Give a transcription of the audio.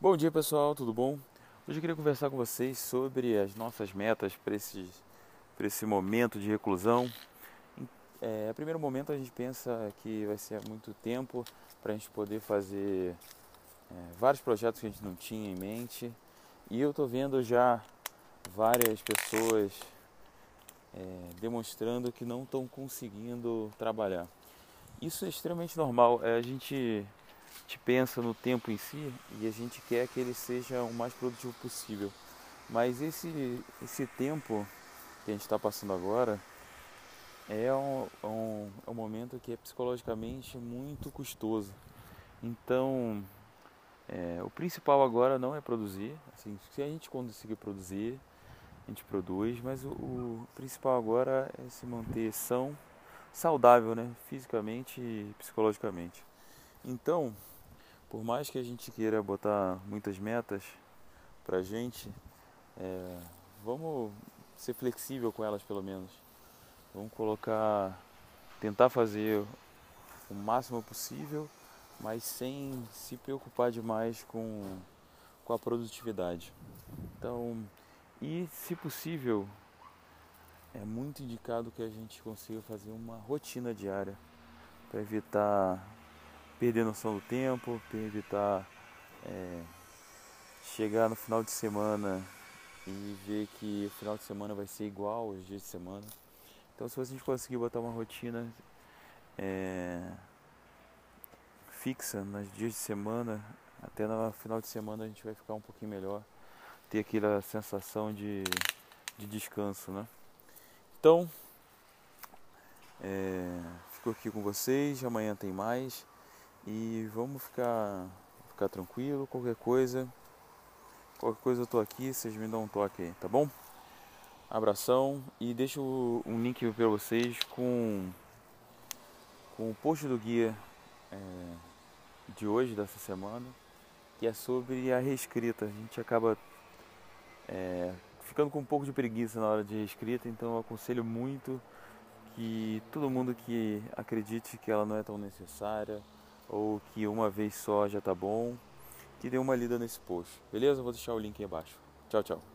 Bom dia pessoal, tudo bom? Hoje eu queria conversar com vocês sobre as nossas metas para esse, esse momento de reclusão. É, primeiro momento a gente pensa que vai ser muito tempo para a gente poder fazer é, vários projetos que a gente não tinha em mente. E eu estou vendo já várias pessoas é, demonstrando que não estão conseguindo trabalhar. Isso é extremamente normal. É, a gente gente pensa no tempo em si e a gente quer que ele seja o mais produtivo possível. Mas esse, esse tempo que a gente está passando agora é um, é um, é um momento que é psicologicamente muito custoso. Então, é, o principal agora não é produzir. Assim, se a gente conseguir produzir, a gente produz, mas o, o principal agora é se manter são, saudável, né? fisicamente e psicologicamente. Então, por mais que a gente queira botar muitas metas pra gente, é, vamos ser flexível com elas pelo menos. Vamos colocar, tentar fazer o máximo possível, mas sem se preocupar demais com, com a produtividade. Então, e se possível, é muito indicado que a gente consiga fazer uma rotina diária para evitar perder noção do tempo, para evitar é, chegar no final de semana e ver que o final de semana vai ser igual aos dias de semana. Então se a gente conseguir botar uma rotina é, fixa nos dias de semana, até no final de semana a gente vai ficar um pouquinho melhor, ter aquela sensação de, de descanso, né? Então, é, fico aqui com vocês, amanhã tem mais. E vamos ficar, ficar tranquilo, qualquer coisa. Qualquer coisa eu tô aqui, vocês me dão um toque tá bom? Abração e deixo um link para vocês com, com o post do guia é, de hoje, dessa semana, que é sobre a reescrita. A gente acaba é, ficando com um pouco de preguiça na hora de reescrita, então eu aconselho muito que todo mundo que acredite que ela não é tão necessária ou que uma vez só já tá bom, que dê uma lida nesse post. Beleza? Vou deixar o link aí embaixo. Tchau, tchau.